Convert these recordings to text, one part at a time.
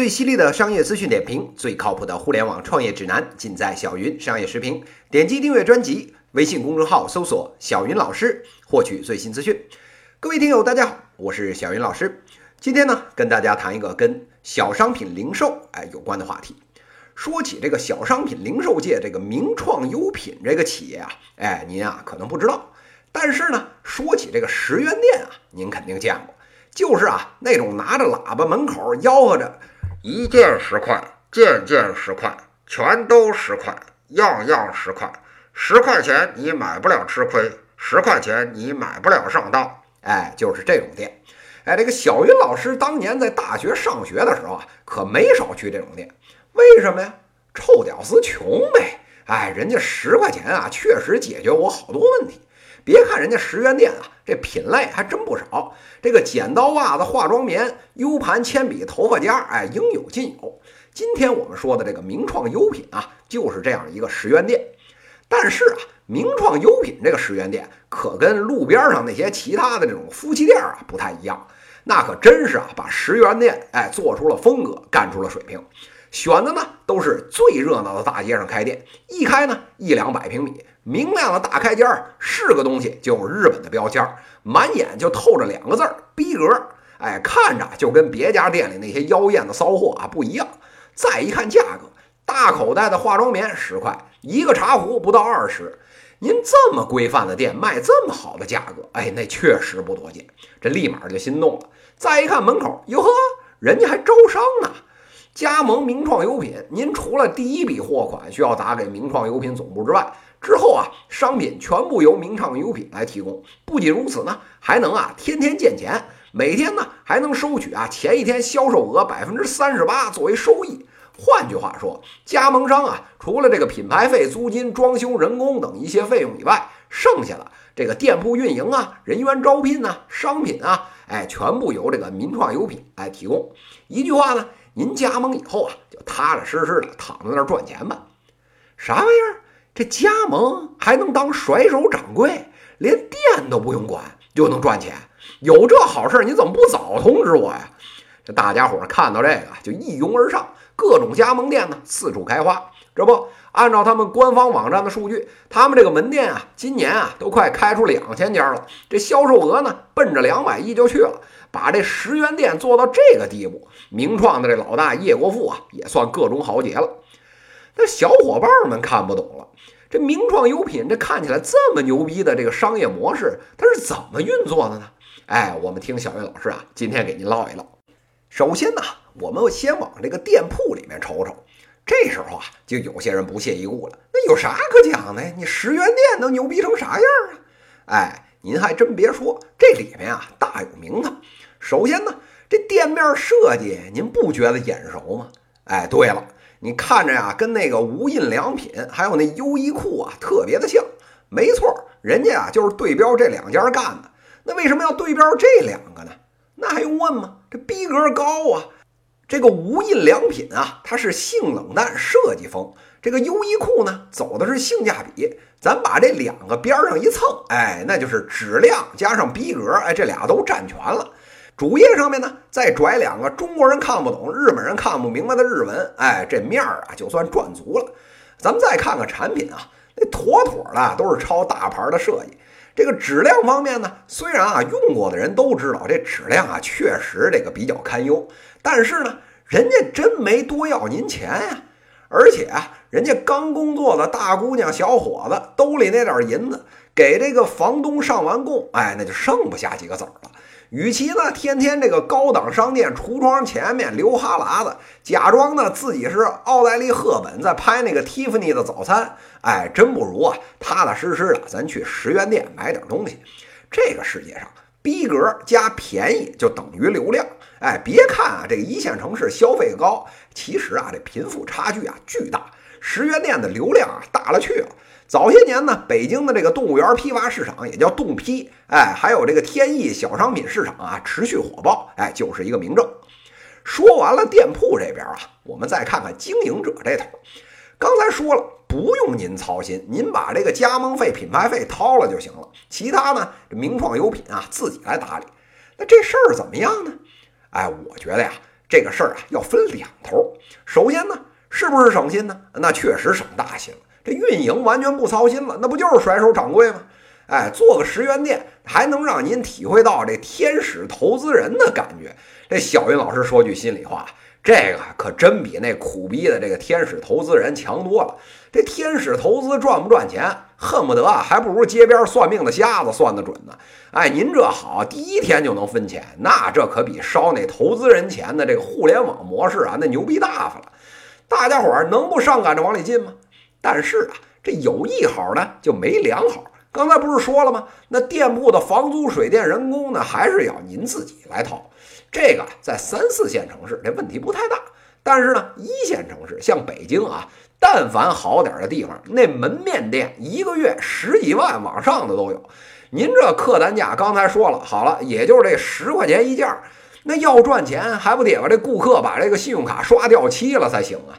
最犀利的商业资讯点评，最靠谱的互联网创业指南，尽在小云商业时评。点击订阅专辑，微信公众号搜索“小云老师”，获取最新资讯。各位听友，大家好，我是小云老师。今天呢，跟大家谈一个跟小商品零售哎有关的话题。说起这个小商品零售界这个名创优品这个企业啊，哎，您啊可能不知道，但是呢，说起这个十元店啊，您肯定见过，就是啊那种拿着喇叭门口吆喝着。一件十块，件件十块，全都十块，样样十块。十块钱你买不了吃亏，十块钱你买不了上当。哎，就是这种店。哎，这个小云老师当年在大学上学的时候啊，可没少去这种店。为什么呀？臭屌丝穷呗。哎，人家十块钱啊，确实解决我好多问题。别看人家十元店啊，这品类还真不少。这个剪刀、袜子、化妆棉、U 盘、铅笔、头发夹，哎，应有尽有。今天我们说的这个名创优品啊，就是这样一个十元店。但是啊，名创优品这个十元店可跟路边上那些其他的这种夫妻店啊不太一样，那可真是啊，把十元店哎做出了风格，干出了水平。选的呢都是最热闹的大街上开店，一开呢一两百平米，明亮的大开间儿，是个东西就有日本的标签，满眼就透着两个字儿逼格，哎，看着就跟别家店里那些妖艳的骚货啊不一样。再一看价格，大口袋的化妆棉十块，一个茶壶不到二十，您这么规范的店卖这么好的价格，哎，那确实不多见，这立马就心动了。再一看门口，哟呵，人家还招商呢。加盟名创优品，您除了第一笔货款需要打给名创优品总部之外，之后啊，商品全部由名创优品来提供。不仅如此呢，还能啊天天见钱，每天呢还能收取啊前一天销售额百分之三十八作为收益。换句话说，加盟商啊，除了这个品牌费、租金、装修、人工等一些费用以外，剩下的这个店铺运营啊、人员招聘啊、商品啊，哎，全部由这个名创优品来提供。一句话呢。您加盟以后啊，就踏踏实实的躺在那儿赚钱吧。啥玩意儿？这加盟还能当甩手掌柜，连店都不用管就能赚钱？有这好事，你怎么不早通知我呀？这大家伙看到这个就一拥而上，各种加盟店呢四处开花。这不，按照他们官方网站的数据，他们这个门店啊，今年啊都快开出两千家了，这销售额呢奔着两百亿就去了。把这十元店做到这个地步，名创的这老大叶国富啊，也算各中豪杰了。那小伙伴们看不懂了，这名创优品这看起来这么牛逼的这个商业模式，它是怎么运作的呢？哎，我们听小云老师啊，今天给您唠一唠。首先呢，我们先往这个店铺里面瞅瞅。这时候啊，就有些人不屑一顾了。那有啥可讲的呀？你十元店能牛逼成啥样啊？哎，您还真别说，这里面啊大有名堂。首先呢，这店面设计您不觉得眼熟吗？哎，对了，你看着呀，跟那个无印良品还有那优衣库啊特别的像。没错，人家啊就是对标这两家干的。那为什么要对标这两个呢？那还用问吗？这逼格高啊！这个无印良品啊，它是性冷淡设计风；这个优衣库呢，走的是性价比。咱把这两个边上一蹭，哎，那就是质量加上逼格，哎，这俩都占全了。主页上面呢，再拽两个中国人看不懂、日本人看不明白的日文，哎，这面儿啊就算赚足了。咱们再看看产品啊，那妥妥的都是抄大牌的设计。这个质量方面呢，虽然啊用过的人都知道这质量啊确实这个比较堪忧，但是呢，人家真没多要您钱呀。而且啊，人家刚工作的大姑娘小伙子兜里那点银子，给这个房东上完供，哎，那就剩不下几个子儿了。与其呢天天这个高档商店橱窗前面流哈喇子，假装呢自己是奥黛丽·赫本在拍那个蒂芙尼的早餐，哎，真不如啊踏踏实实的咱去十元店买点东西。这个世界上，逼格加便宜就等于流量。哎，别看啊这一线城市消费高，其实啊这贫富差距啊巨大。十元店的流量啊大了去了。早些年呢，北京的这个动物园批发市场也叫动批，哎，还有这个天意小商品市场啊，持续火爆，哎，就是一个明证。说完了店铺这边啊，我们再看看经营者这头。刚才说了，不用您操心，您把这个加盟费、品牌费掏了就行了，其他呢，这名创优品啊自己来打理。那这事儿怎么样呢？哎，我觉得呀，这个事儿啊要分两头。首先呢，是不是省心呢？那确实省大心了。这运营完全不操心了，那不就是甩手掌柜吗？哎，做个十元店，还能让您体会到这天使投资人的感觉。这小云老师说句心里话，这个可真比那苦逼的这个天使投资人强多了。这天使投资赚不赚钱，恨不得啊，还不如街边算命的瞎子算得准呢。哎，您这好，第一天就能分钱，那这可比烧那投资人钱的这个互联网模式啊，那牛逼大发了。大家伙儿能不上赶着往里进吗？但是啊，这有一好呢，就没两好。刚才不是说了吗？那店铺的房租、水电、人工呢，还是要您自己来掏。这个在三四线城市这问题不太大，但是呢，一线城市像北京啊，但凡好点的地方，那门面店一个月十几万往上的都有。您这客单价刚才说了，好了，也就是这十块钱一件儿。那要赚钱，还不得把这顾客把这个信用卡刷掉漆了才行啊？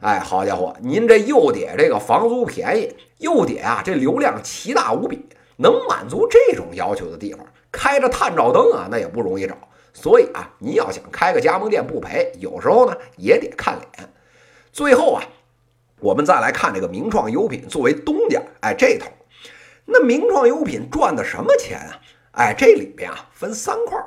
哎，好家伙，您这又得这个房租便宜，又得啊这流量奇大无比，能满足这种要求的地方，开着探照灯啊那也不容易找。所以啊，您要想开个加盟店不赔，有时候呢也得看脸。最后啊，我们再来看这个名创优品作为东家，哎这头，那名创优品赚的什么钱啊？哎，这里边啊分三块，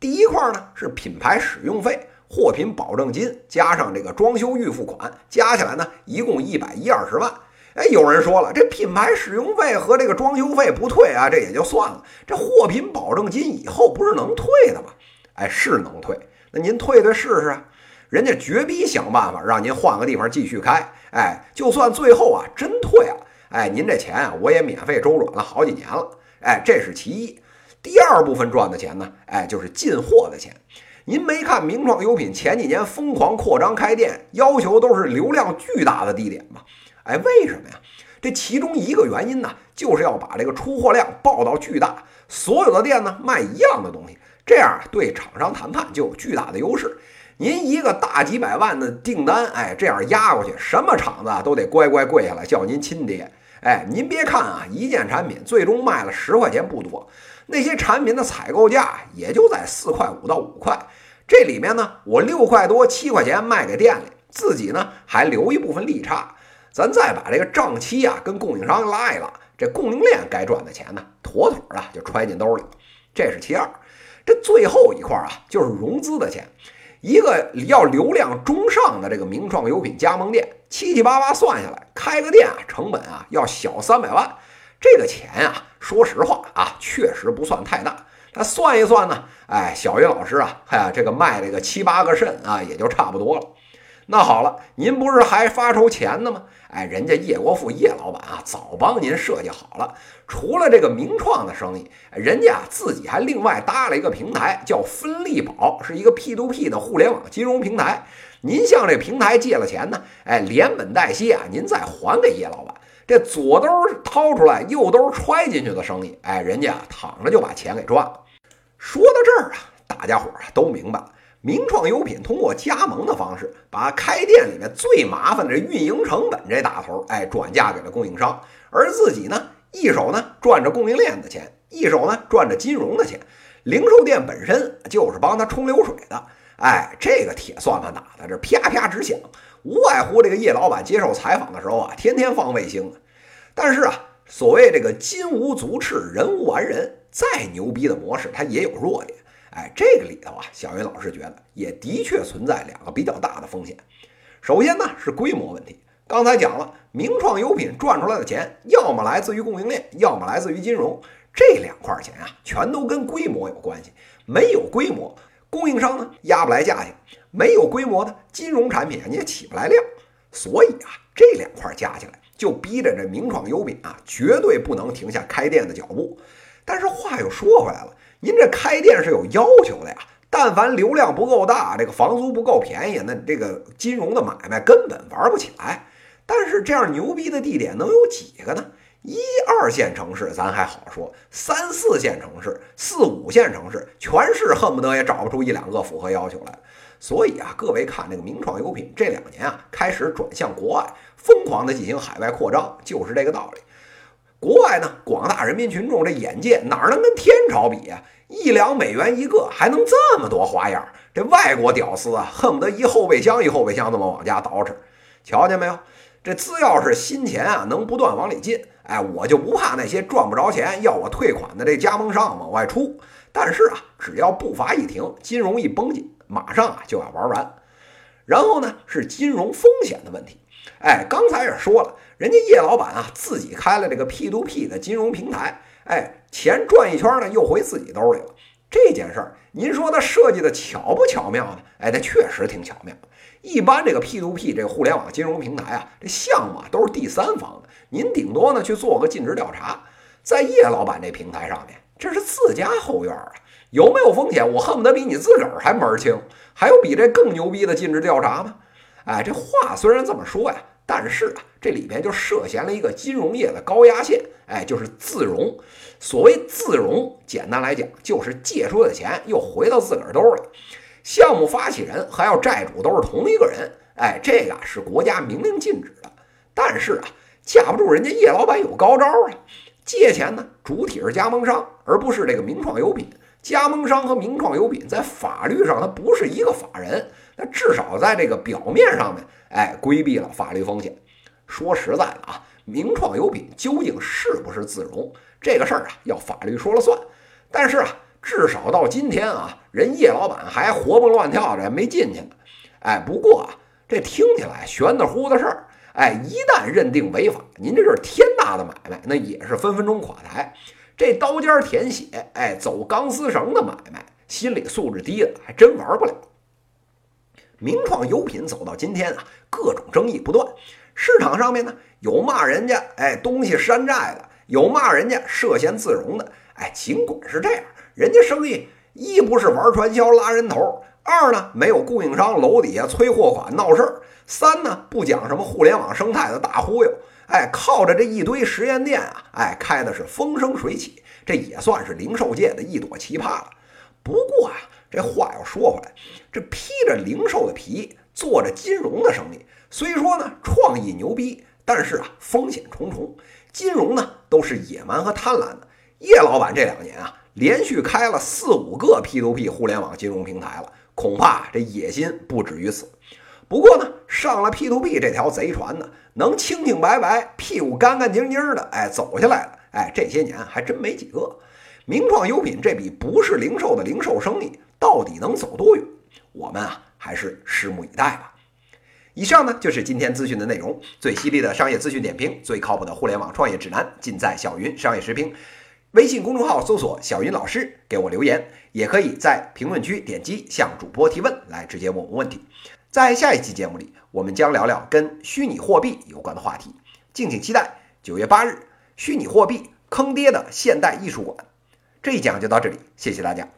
第一块呢是品牌使用费。货品保证金加上这个装修预付款，加起来呢，一共一百一二十万。哎，有人说了，这品牌使用费和这个装修费不退啊，这也就算了。这货品保证金以后不是能退的吗？哎，是能退。那您退退试试啊？人家绝逼想办法让您换个地方继续开。哎，就算最后啊真退了，哎，您这钱啊我也免费周转了好几年了。哎，这是其一。第二部分赚的钱呢，哎，就是进货的钱。您没看名创优品前几年疯狂扩张开店，要求都是流量巨大的地点吗？哎，为什么呀？这其中一个原因呢，就是要把这个出货量报到巨大，所有的店呢卖一样的东西，这样对厂商谈判就有巨大的优势。您一个大几百万的订单，哎，这样压过去，什么厂子都得乖乖跪下来叫您亲爹。哎，您别看啊，一件产品最终卖了十块钱不多。那些产品的采购价也就在四块五到五块，这里面呢，我六块多七块钱卖给店里，自己呢还留一部分利差。咱再把这个账期啊跟供应商拉一拉，这供应链该赚的钱呢，妥妥的就揣进兜里。这是其二，这最后一块啊就是融资的钱。一个要流量中上的这个名创优品加盟店，七七八八算下来，开个店啊成本啊要小三百万。这个钱啊，说实话啊，确实不算太大。那算一算呢，哎，小云老师啊，哎，这个卖这个七八个肾啊，也就差不多了。那好了，您不是还发愁钱呢吗？哎，人家叶国富叶老板啊，早帮您设计好了。除了这个名创的生意，人家自己还另外搭了一个平台，叫分利宝，是一个 P to P 的互联网金融平台。您向这平台借了钱呢，哎，连本带息啊，您再还给叶老板。这左兜掏出来，右兜揣进去的生意，哎，人家躺着就把钱给赚了。说到这儿啊，大家伙儿啊都明白了，名创优品通过加盟的方式，把开店里面最麻烦的运营成本这大头，哎，转嫁给了供应商，而自己呢，一手呢赚着供应链的钱，一手呢赚着金融的钱。零售店本身就是帮他冲流水的，哎，这个铁算盘打的这啪啪直响。无外乎这个叶老板接受采访的时候啊，天天放卫星。但是啊，所谓这个金无足赤，人无完人，再牛逼的模式，它也有弱点。哎，这个里头啊，小云老师觉得也的确存在两个比较大的风险。首先呢是规模问题。刚才讲了，名创优品赚出来的钱，要么来自于供应链，要么来自于金融。这两块钱啊，全都跟规模有关系。没有规模，供应商呢压不来价钱。没有规模的金融产品，你也起不来量，所以啊，这两块加起来就逼着这名创优品啊，绝对不能停下开店的脚步。但是话又说回来了，您这开店是有要求的呀，但凡流量不够大，这个房租不够便宜，那这个金融的买卖根本玩不起来。但是这样牛逼的地点能有几个呢？一二线城市咱还好说，三四线城市、四五线城市，全市恨不得也找不出一两个符合要求来。所以啊，各位看这个名创优品这两年啊，开始转向国外，疯狂的进行海外扩张，就是这个道理。国外呢，广大人民群众这眼界哪能跟天朝比呀？一两美元一个，还能这么多花样？这外国屌丝啊，恨不得一后备箱一后备箱这么往家倒饬。瞧见没有？这只要是新钱啊，能不断往里进，哎，我就不怕那些赚不着钱要我退款的这加盟商往外出。但是啊，只要步伐一停，金融一绷紧，马上啊就要玩完。然后呢，是金融风险的问题。哎，刚才也说了，人家叶老板啊自己开了这个 P2P 的金融平台，哎，钱转一圈呢又回自己兜里了。这件事儿，您说他设计的巧不巧妙呢？哎，他确实挺巧妙。一般这个 P2P 这个互联网金融平台啊，这项目啊都是第三方的，您顶多呢去做个尽职调查。在叶老板这平台上面，这是自家后院啊，有没有风险？我恨不得比你自个儿还门儿清。还有比这更牛逼的尽职调查吗？哎，这话虽然这么说呀，但是啊，这里边就涉嫌了一个金融业的高压线，哎，就是自融。所谓自融，简单来讲就是借出的钱又回到自个儿兜里。项目发起人还有债主都是同一个人，哎，这个是国家明令禁止的。但是啊，架不住人家叶老板有高招啊！借钱呢，主体是加盟商，而不是这个名创优品。加盟商和名创优品在法律上它不是一个法人，那至少在这个表面上面，哎，规避了法律风险。说实在的啊，名创优品究竟是不是自融这个事儿啊，要法律说了算。但是啊。至少到今天啊，人叶老板还活蹦乱跳的没进去呢。哎，不过啊，这听起来玄乎乎的事儿，哎，一旦认定违法，您这是天大的买卖，那也是分分钟垮台。这刀尖舔血，哎，走钢丝绳的买卖，心理素质低的还真玩不了。名创优品走到今天啊，各种争议不断。市场上面呢，有骂人家哎东西山寨的，有骂人家涉嫌自融的。哎，尽管是这样。人家生意一不是玩传销拉人头，二呢没有供应商楼底下催货款闹事儿，三呢不讲什么互联网生态的大忽悠，哎，靠着这一堆实验店啊，哎，开的是风生水起，这也算是零售界的一朵奇葩了。不过啊，这话要说回来，这披着零售的皮，做着金融的生意，虽说呢创意牛逼，但是啊风险重重。金融呢都是野蛮和贪婪的，叶老板这两年啊。连续开了四五个 P2P 互联网金融平台了，恐怕这野心不止于此。不过呢，上了 P2P 这条贼船呢，能清清白白、屁股干干净净的，哎，走下来了，哎，这些年还真没几个。名创优品这笔不是零售的零售生意，到底能走多远？我们啊，还是拭目以待吧。以上呢，就是今天资讯的内容。最犀利的商业资讯点评，最靠谱的互联网创业指南，尽在小云商业时评。微信公众号搜索“小云老师”，给我留言，也可以在评论区点击向主播提问，来直接问我问题。在下一期节目里，我们将聊聊跟虚拟货币有关的话题，敬请期待。九月八日，虚拟货币坑爹的现代艺术馆，这一讲就到这里，谢谢大家。